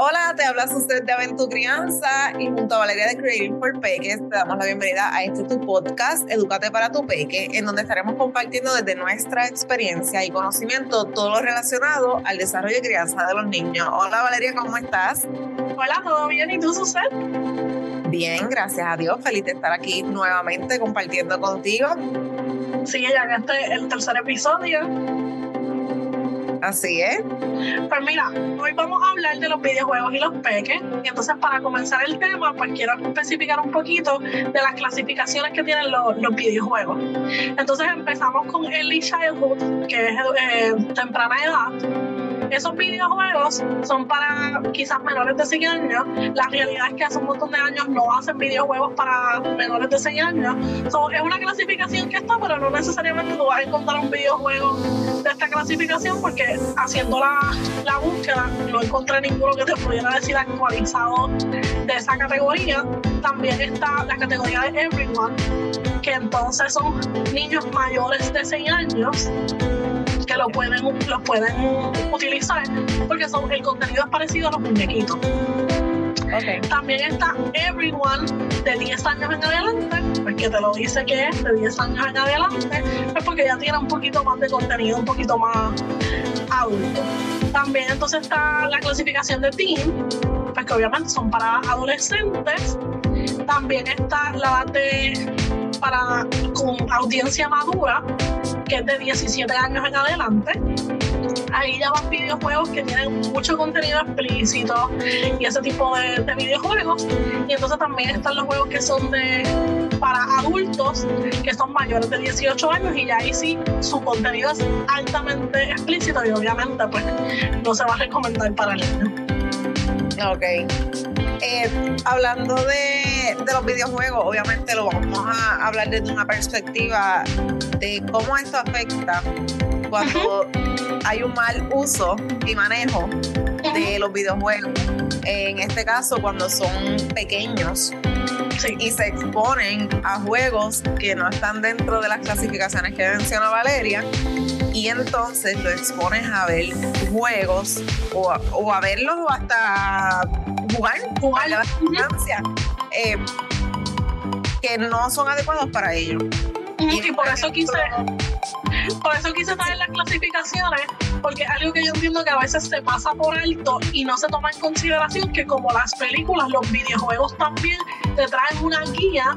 Hola, te habla usted de Aventura y junto a Valeria de Creating for Peques te damos la bienvenida a este tu podcast, Educate para tu Peque, en donde estaremos compartiendo desde nuestra experiencia y conocimiento todo lo relacionado al desarrollo y crianza de los niños. Hola Valeria, ¿cómo estás? Hola, ¿todo bien? ¿Y tú, Suset? Bien, gracias a Dios. Feliz de estar aquí nuevamente compartiendo contigo. Sí, ya en este el tercer episodio Así es. Pues mira, hoy vamos a hablar de los videojuegos y los peques. Y entonces para comenzar el tema, pues quiero especificar un poquito de las clasificaciones que tienen los, videojuegos. Entonces empezamos con Early Childhood, que es eh, temprana edad esos videojuegos son para quizás menores de 6 años. La realidad es que hace un montón de años no hacen videojuegos para menores de 6 años. es una clasificación que está, pero no necesariamente tú vas a encontrar un videojuego de esta clasificación porque haciendo la, la búsqueda no encontré ninguno que te pudiera decir actualizado de esa categoría. También está la categoría de Everyone, que entonces son niños mayores de 6 años lo pueden, lo pueden utilizar porque son, el contenido es parecido a los muñequitos. También está Everyone de 10 años en adelante, porque te lo dice que es de 10 años en adelante, es porque ya tiene un poquito más de contenido, un poquito más adulto. También entonces está la clasificación de Teen, pues que obviamente son para adolescentes. También está la de para con audiencia madura, que es de 17 años en adelante. Ahí ya van videojuegos que tienen mucho contenido explícito y ese tipo de, videojuegos. Y entonces también están los juegos que son de para adultos que son mayores de 18 años y ya ahí sí su contenido es altamente explícito y obviamente pues no se va a recomendar para niños. Ok. Eh, hablando de, de, los videojuegos, obviamente lo vamos a hablar desde una perspectiva de cómo esto afecta cuando hay un mal uso y manejo de los videojuegos. En este caso, cuando son pequeños y se exponen a juegos que no están dentro de las clasificaciones que menciona Valeria, y entonces lo expones a ver juegos o a, o a verlos hasta jugar, jugar la distancia, eh, que no son adecuados para ellos. Y, por eso quise por eso quise traer las clasificaciones, porque es algo que yo entiendo que a veces se pasa por alto y no se toma en consideración que como las películas, los videojuegos también te traen una guía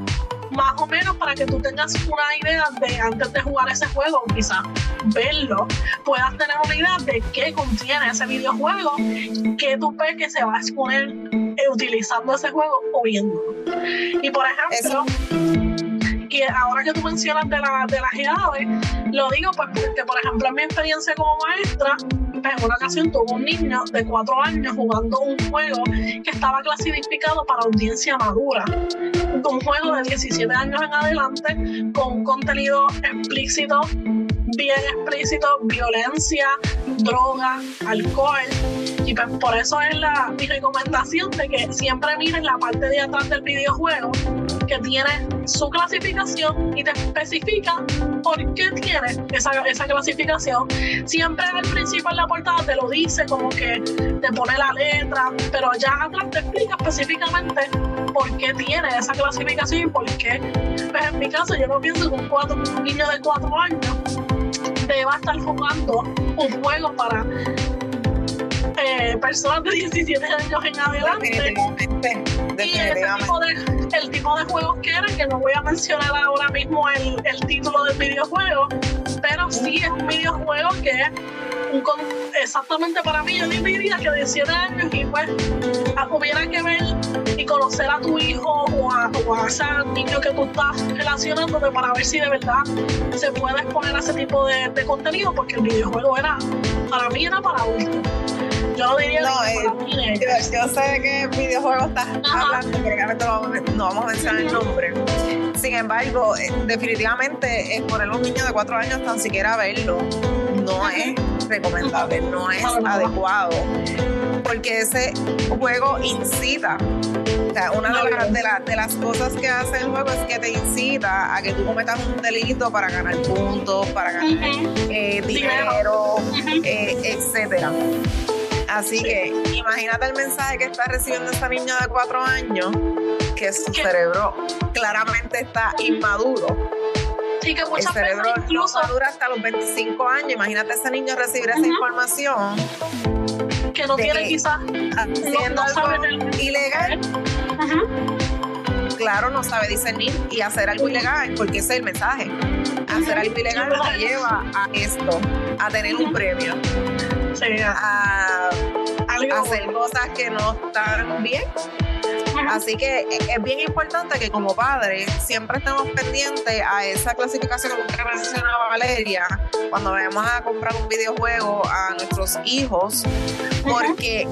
más o menos para que tú tengas una idea de antes de jugar ese juego, quizás verlo, puedas tener una idea de qué contiene ese videojuego, que tu peque se va a exponer utilizando ese juego o viéndolo. Y por ejemplo, y ahora que tú mencionas de, la, de las edades, lo digo pues porque, por ejemplo, en mi experiencia como maestra, pues, en una ocasión tuve un niño de cuatro años jugando un juego que estaba clasificado para audiencia madura. Un juego de 17 años en adelante con contenido explícito bien explícito, violencia, droga, alcohol. Y pues por eso es la, mi recomendación de que siempre miren la parte de atrás del videojuego que tiene su clasificación y te especifica por qué tiene esa, esa clasificación. Siempre al principio en la portada te lo dice, como que te pone la letra, pero ya atrás te explica específicamente por qué tiene esa clasificación y por qué. Pues en mi caso, yo no pienso que un, un niño de cuatro años va a estar jugando un juego para eh, personas de 17 años en adelante. Y ese tipo de, el tipo de juegos que eran, que no voy a mencionar ahora mismo el, el título del videojuego, pero sí es un videojuego que un, exactamente para mí, yo diría que de 7 años y pues hubiera que ver y conocer a tu hijo o a, o ese niño que tú estás relacionándote para ver si de verdad se puede exponer a ese tipo de, de contenido, porque el videojuego era, para mí era para adultos. Yo no diría no, eh, yo, sé de qué videojuego estás hablando, pero obviamente no vamos, a mencionar el nombre. Sin embargo, eh, definitivamente exponer a un niño de 4 años tan siquiera verlo no es recomendable, no es adecuado, porque ese juego incita. O sea, una de, las cosas que hace el juego es que te incita a que tú cometas un delito para ganar puntos, para ganar eh, dinero, eh, etcétera. Así que imagínate el mensaje que está recibiendo esa niña de cuatro años, que su cerebro claramente está inmaduro. Sí, que muchas el cerebro incluso no madura hasta los 25 años. Imagínate ese niño recibir esa información. Que no tiene quizás haciendo no sabe algo ilegal. Claro, no sabe discernir y hacer algo ilegal, porque ese es el mensaje. Hacer algo ilegal te lleva a esto, a tener un premio, a algo hacer cosas que no están bien. Así que e- es bien importante que como padres siempre estemos pendientes a esa clasificación que mencionaba Valeria cuando vayamos a comprar un videojuego a nuestros hijos, porque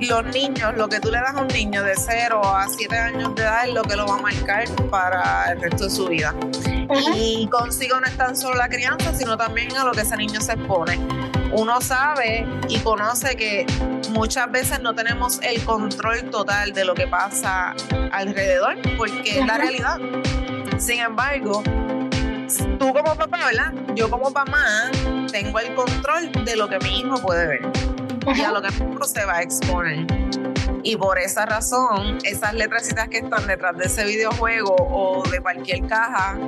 los niños, lo que tú le das a un niño de 0 a 7 años de edad es lo que lo va a marcar para el resto de su vida. Y consigo no es tan solo la crianza, sino también a lo que ese niño se expone. Uno sabe y conoce que muchas veces no tenemos el control total de lo que pasa alrededor, porque es la realidad. Sin embargo, tú como papá, ¿verdad? Yo como mamá tengo el control de lo que mi hijo puede ver y a lo que mi hijo se va a exponer. Y por esa razón, esas letrecitas que están detrás de ese videojuego o de cualquier caja,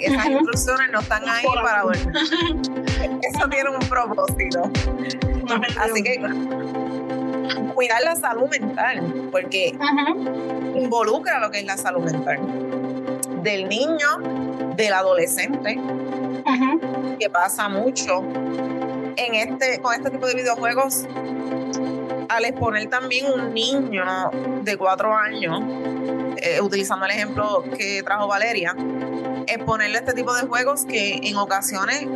esas Ujú. instrucciones no están ahí para ver. Eso tiene un propósito. Así que cuidar la salud mental, porque involucra lo que es la salud mental del niño, del adolescente, que pasa mucho en este con este tipo de videojuegos. Al exponer también un niño de cuatro años eh, utilizando el ejemplo que trajo Valeria exponerle este tipo de juegos que en ocasiones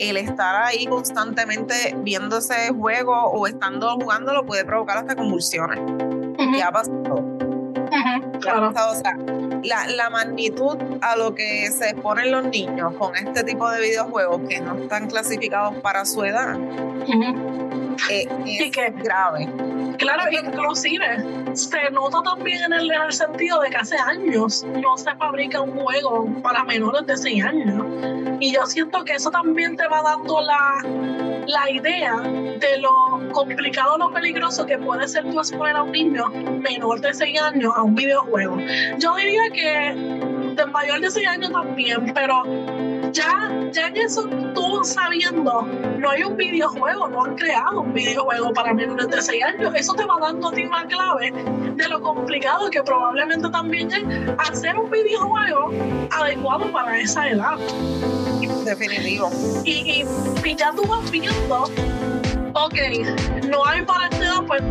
el estar ahí constantemente viendo ese juego o estando jugándolo puede provocar hasta convulsiones Ujú. ¿qué ha pasado? Ujú. ¿Qué ha Claro. pasado? O sea, la, la magnitud a lo que se exponen los niños con este tipo de videojuegos que no están clasificados para su edad. eh, Y es que- grave. Claro, inclusive se nota también en el, en el sentido de que hace años no se fabrica un juego para menores de 6 años. Y yo siento que eso también te va dando la, la idea de lo complicado, lo peligroso que puede ser tú exponer a un niño menor de 6 años a un videojuego. Yo diría que de mayor de 6 años también, pero ya, ya en eso tú sabiendo, no hay un videojuego, no han creado un videojuego para menores de 6 años. Eso te va dando a ti una clave de lo complicado que probablemente también es hacer un videojuego adecuado para esa edad. Definitivo. Y, y, y ya tú vas viendo, ok, no hay para esta edad, pues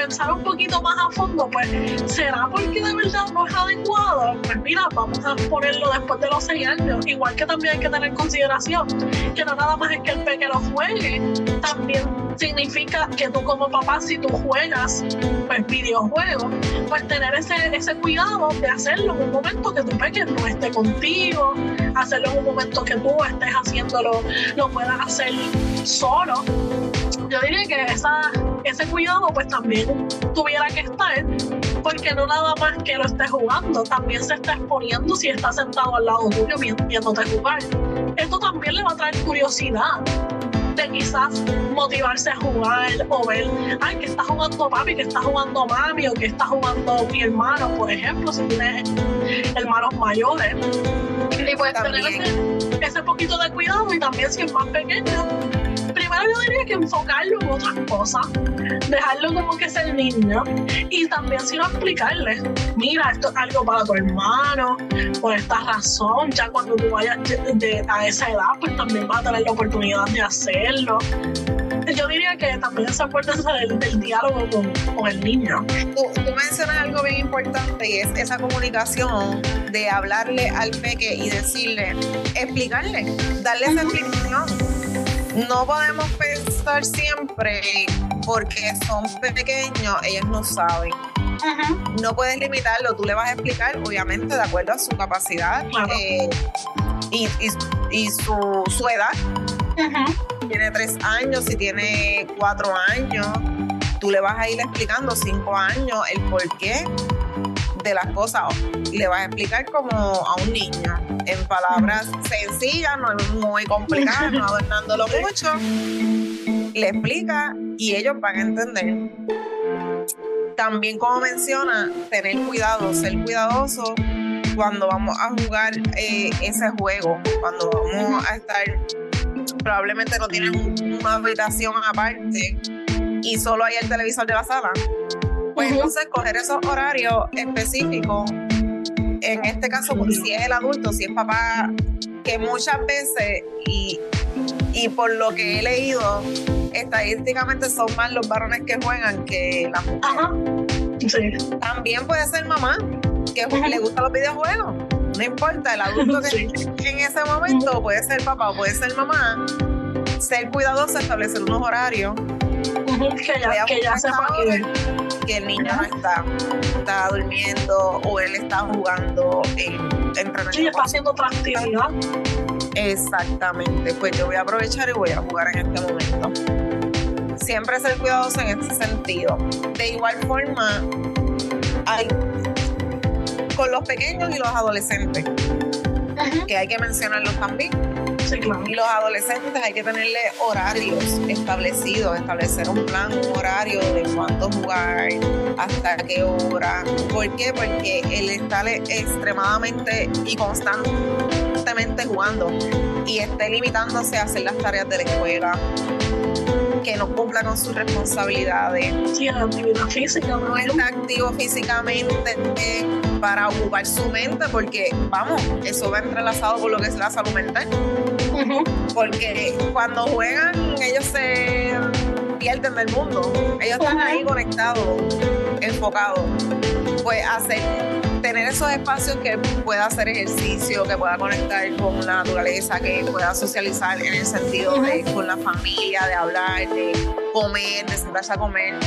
pensar un poquito más a fondo, pues ¿será porque de verdad no es adecuado? Pues mira, vamos a ponerlo después de los seis años. Igual que también hay que tener en consideración que no nada más es que el pequeño juegue, también significa que tú como papá, si tú juegas pues, videojuegos, pues tener ese, ese cuidado de hacerlo en un momento que tu pequeño no esté contigo, hacerlo en un momento que tú estés haciéndolo, lo puedas hacer solo. Yo diría que esa, ese cuidado pues también tuviera que estar, porque no nada más que lo estés jugando, también se está exponiendo si está sentado al lado tuyo vi- viéndote jugar. Esto también le va a traer curiosidad de quizás motivarse a jugar o ver, ay, que está jugando papi, que está jugando mami o que está jugando mi hermano, por ejemplo, si tienes hermanos mayores. Y tener También. ese, ese poquito de cuidado y también si es más pequeño, yo diría que enfocarlo en otras cosas, dejarlo como que es el niño y también si no explicarle, mira, esto es algo para tu hermano, por esta razón, ya cuando tú vayas de- de- a esa edad, pues también vas a tener la oportunidad de hacerlo. Yo diría que también esa importancia del, del diálogo con, con el niño. Tú, tú mencionas algo bien importante y es esa comunicación de hablarle al peque y decirle, explicarle, darle esa explicación. No podemos pensar siempre porque son pequeños, ellos no saben. No puedes limitarlo, tú le vas a explicar, obviamente, de acuerdo a su capacidad Claro. eh, y, y- y su, su edad. Tiene tres años, si tiene cuatro años, tú le vas a ir explicando cinco años el porqué de las cosas. Le vas a explicar como a un niño, en palabras sencillas, no muy complicadas, no adornándolo mucho. Le explica y ellos van a entender. También como menciona, tener cuidado, ser cuidadoso cuando vamos a jugar eh, ese juego, cuando vamos a estar, probablemente no tienen una habitación aparte y solo hay el televisor de la sala. Pues entonces coger esos horarios específicos, en este caso, pues, si es el adulto, si es papá, que muchas veces, y, y por lo que he leído, estadísticamente son más los varones que juegan que las mujeres. También puede ser mamá, que le gustan los videojuegos. No importa, el adulto que en ese momento puede ser papá o puede ser mamá. Ser cuidadoso, establecer unos horarios. Que ya, que ya sepa que, el niño no está, está durmiendo o él está jugando en entrenamiento. Sí, está haciendo otra actividad. Exactamente, pues yo voy a aprovechar y voy a jugar en este momento. Siempre ser cuidadoso en este sentido. De igual forma, hay con los pequeños y los adolescentes, que hay que mencionarlos también. Y los adolescentes hay que tenerle horarios establecidos, establecer un plan, un horario de cuánto jugar, hasta qué hora. ¿Por qué? Porque él está extremadamente y constantemente jugando y esté limitándose a hacer las tareas de la escuela que no cumpla con sus responsabilidades. Sí, actividad física. No está activo físicamente para ocupar su mente, porque vamos, eso va entrelazado con lo que es la salud mental. Porque cuando juegan, ellos se pierden del mundo. Ellos están ahí conectados, enfocados. Pues hacer tener esos espacios que pueda hacer ejercicio, que pueda conectar con la naturaleza, que pueda socializar en el sentido de con la familia, de hablar, de comer, de sentarse a comer.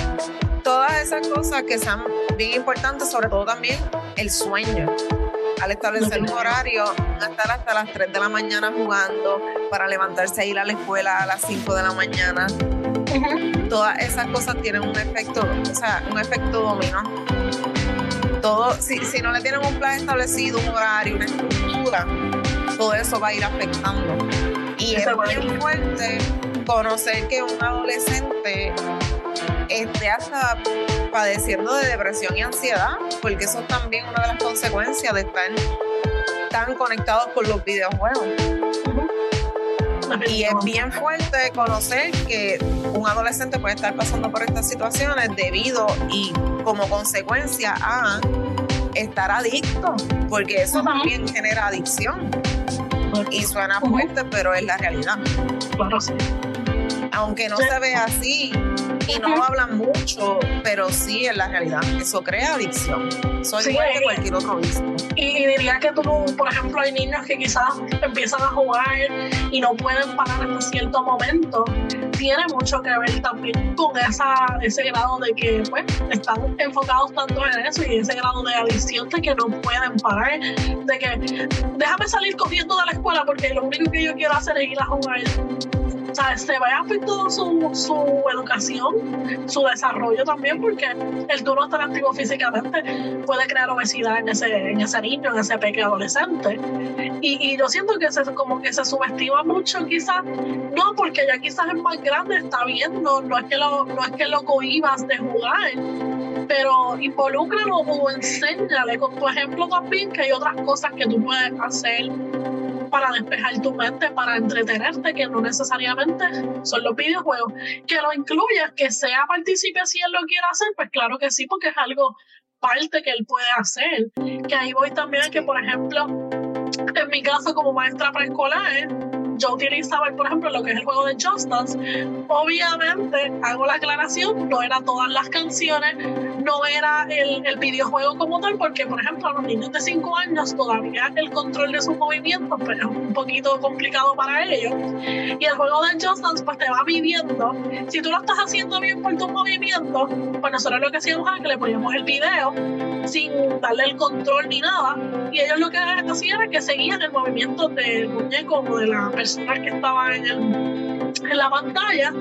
Todas esas cosas que sean bien importantes, sobre todo también el sueño. Al establecer un horario, estar hasta las 3 de la mañana jugando, para levantarse a ir a la escuela a las 5 de la mañana. Todas esas cosas tienen un efecto, o sea, un efecto dominó todo, si, si no le tienen un plan establecido, un horario, una estructura, todo eso va a ir afectando. Y es muy fuerte conocer que un adolescente esté hasta padeciendo de depresión y ansiedad, porque eso es también una de las consecuencias de estar tan conectados con los videojuegos. Y es bien fuerte conocer que un adolescente puede estar pasando por estas situaciones debido y como consecuencia a estar adicto, porque eso también genera adicción. Y suena fuerte, pero es la realidad. Aunque no se ve así, y no lo hablan mucho, pero sí es la realidad. Eso crea adicción. Soy igual que cualquier otro vicio. Y, diría que tú, por ejemplo, hay niños que quizás empiezan a jugar y no pueden parar hasta cierto momento. Tiene mucho que ver también con esa, ese grado de que pues, están enfocados tanto en eso y ese grado de adicción de que no pueden parar. De que déjame salir corriendo de la escuela porque lo único que yo quiero hacer es ir a jugar o sea, se ve afectado su, su educación, su desarrollo también, porque el tú no estar activo físicamente puede crear obesidad en ese, en ese niño, en ese pequeño adolescente. Y, y, yo siento que se, como que se subestima mucho quizás, no porque ya quizás es más grande, está bien, no, no, es, que lo, no es que lo cohibas de jugar, pero involúcralo o enséñale con tu ejemplo también que hay otras cosas que tú puedes hacer para despejar tu mente, para entretenerte, que no necesariamente son los videojuegos. Que lo incluyas, que sea partícipe si él lo quiere hacer, pues claro que sí, porque es algo parte que él puede hacer. Que ahí voy también que, por ejemplo, en mi caso como maestra preescolar, yo utilizaba, por ejemplo, lo que es el juego de Just Dance. Obviamente, hago la aclaración, no eran todas las canciones, no era el, el, videojuego como tal, porque, por ejemplo, a los niños de 5 años todavía el control de sus movimientos pues, es un poquito complicado para ellos. Y el juego de Just Dance, pues te va midiendo. Si tú lo estás haciendo bien por tus movimientos, pues nosotros lo que hacíamos era que le poníamos el video sin darle el control ni nada. Y ellos lo que hacían era que seguían el movimiento del muñeco o de la persona que estaba en, en la pantalla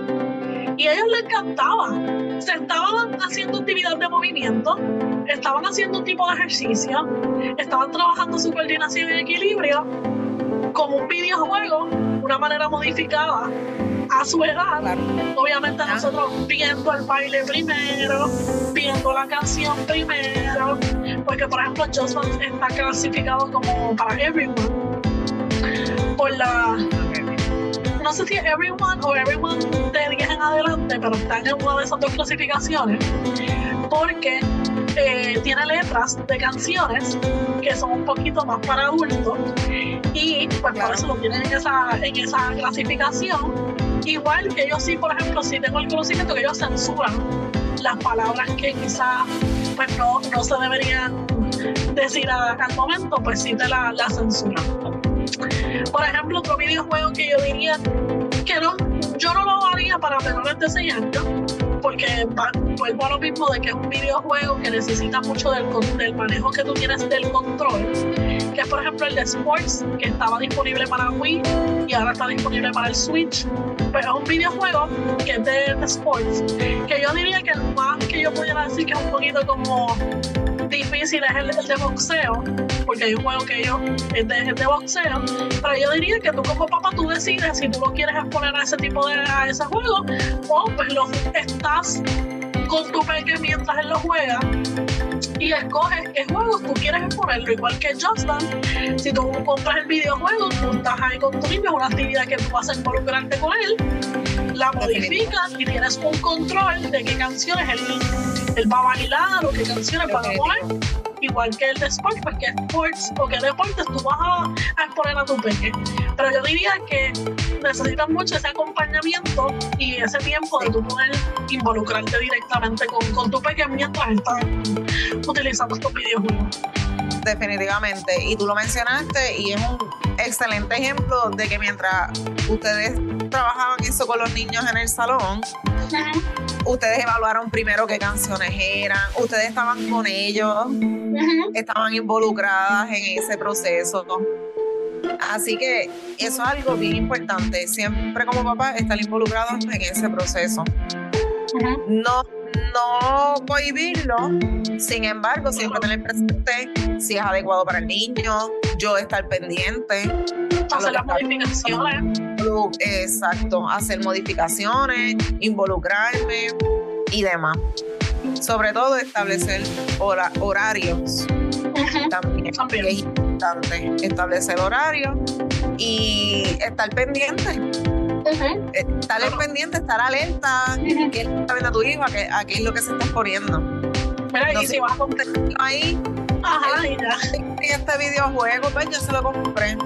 y a ellos les encantaba. Se estaban haciendo actividad de movimiento, estaban haciendo un tipo de ejercicio, estaban trabajando su coordinación y equilibrio como un videojuego, una manera modificada a su edad. Obviamente nosotros viendo el baile primero, viendo la canción primero, porque por ejemplo Justin está clasificado como para everyone por la no sé si Everyone o Everyone de 10 en adelante, pero está en una de esas dos clasificaciones, porque eh, tiene letras de canciones que son un poquito más para adultos y pues por eso lo tienen en esa, en esa clasificación. Igual que yo sí, por ejemplo, si tengo el conocimiento que ellos censuran las palabras que quizás pues no, no se deberían decir al momento, pues sí te la, la censuran. Por ejemplo, otro videojuego que yo diría que no, yo no lo haría para menores de 6 años, porque vuelvo a lo mismo de que es un videojuego que necesita mucho del, del manejo que tú tienes del control, que es por ejemplo el de Sports, que estaba disponible para Wii y ahora está disponible para el Switch. Pero es un videojuego que es de, de Sports, que yo diría que el más que yo pudiera decir que es un poquito como difícil es el, de boxeo, porque hay un juego que yo es de, de, boxeo, pero yo diría que tú como papá tú decides si tú lo quieres exponer a ese tipo de a ese juego o pues lo estás con tu peque mientras él lo juega y escoges qué juegos tú quieres exponerlo, igual que Just Dance. Si tú compras el videojuego, tú estás ahí con tu niño, es una actividad que tú vas a involucrarte con él, la modificas y tienes un control de qué canciones él, él va a bailar o qué canciones va a poner igual que el de sports, porque sports o que deportes tú vas a, exponer a tu peque. Pero yo diría que necesitas mucho ese acompañamiento y ese tiempo de tú poder involucrarte directamente con, con tu peque mientras estás utilizando estos videojuegos. Definitivamente. Y tú lo mencionaste y es un excelente ejemplo de que mientras ustedes trabajaban eso con los niños en el salón, ustedes evaluaron primero qué canciones eran, ustedes estaban con ellos, estaban involucradas en ese proceso. Así que eso es algo bien importante. Siempre como papá estar involucrados en ese proceso. No no prohibirlo, sin embargo, siempre tener presente si es adecuado para el niño, yo estar pendiente. Hacer las modificaciones. Exacto, hacer modificaciones, involucrarme y demás. Sobre todo establecer horarios. También, es importante establecer horarios y estar pendiente estar pendiente, estar alerta, que está viendo a tu hijo, a qué, a qué es lo que se está exponiendo. Mira, y si vas a contestar ahí, Ajá, y ya. este videojuego, pues yo se lo compré.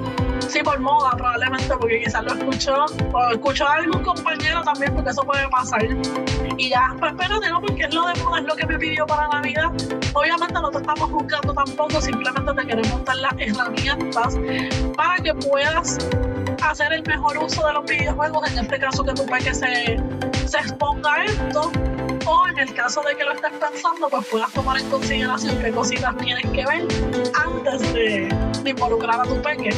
Sí, por moda probablemente, porque quizás lo escuchó, o escuchó a algún compañero también, porque eso puede pasar. Y ya, pues espérate, no, porque es lo de moda, es lo que me pidió para la vida. Obviamente no te estamos buscando tampoco, simplemente te queremos dar las herramientas para que puedas hacer el mejor uso de los videojuegos, en este caso que tu peque se, se exponga a esto, o en el caso de que lo estés pensando, pues puedas tomar en consideración qué cositas tienes que ver antes de, involucrar a tu peque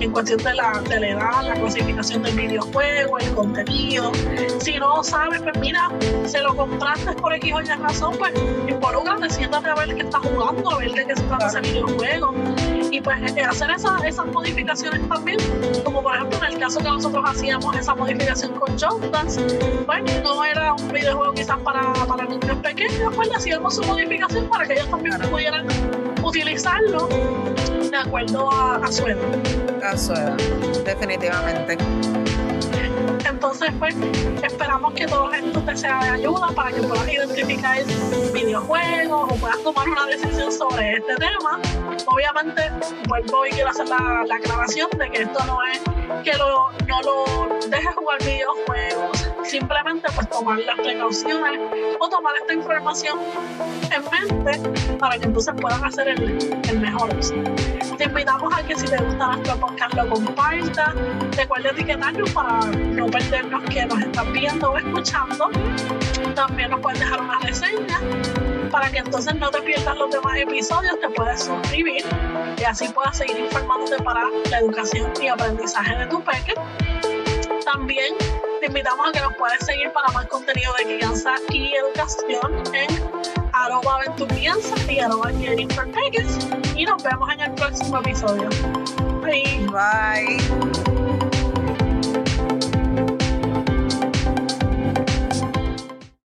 en cuestión de la, de la edad, la clasificación del videojuego, el contenido. Si no sabes, pues mira, se lo compraste por X o Y razón, pues involúcrate, siéntate a ver qué está jugando, a ver de qué se trata ese videojuego. Y pues hacer esas modificaciones también, como por ejemplo en el caso que nosotros hacíamos esa modificación con Dance, pues no era un videojuego quizás para, para niños pequeños, pues le hacíamos su modificación para que ellos también pudieran utilizarlo de acuerdo a, su edad. A su edad, definitivamente. Entonces, pues, esperamos que todo esto te sea de ayuda para que puedas identificar videojuegos o puedas tomar una decisión sobre este tema. Obviamente, vuelvo y quiero hacer la, la aclaración de que esto no es que lo, no lo dejes jugar videojuegos, simplemente pues tomar las precauciones o tomar esta información en mente para que entonces puedan hacer el, el mejor uso. Te invitamos a que si te gusta nuestro podcast lo compartas, recuerda etiquetarnos para no perdernos que nos están viendo o escuchando. También nos puedes dejar una reseña para que entonces no te pierdas los demás episodios, te puedes suscribir y así puedas seguir informándote para la educación y aprendizaje de tu peque. También te invitamos a que nos puedes seguir para más contenido de crianza y educación en arroba aventurianza y arroba y nos vemos en el próximo episodio. Bye. Bye.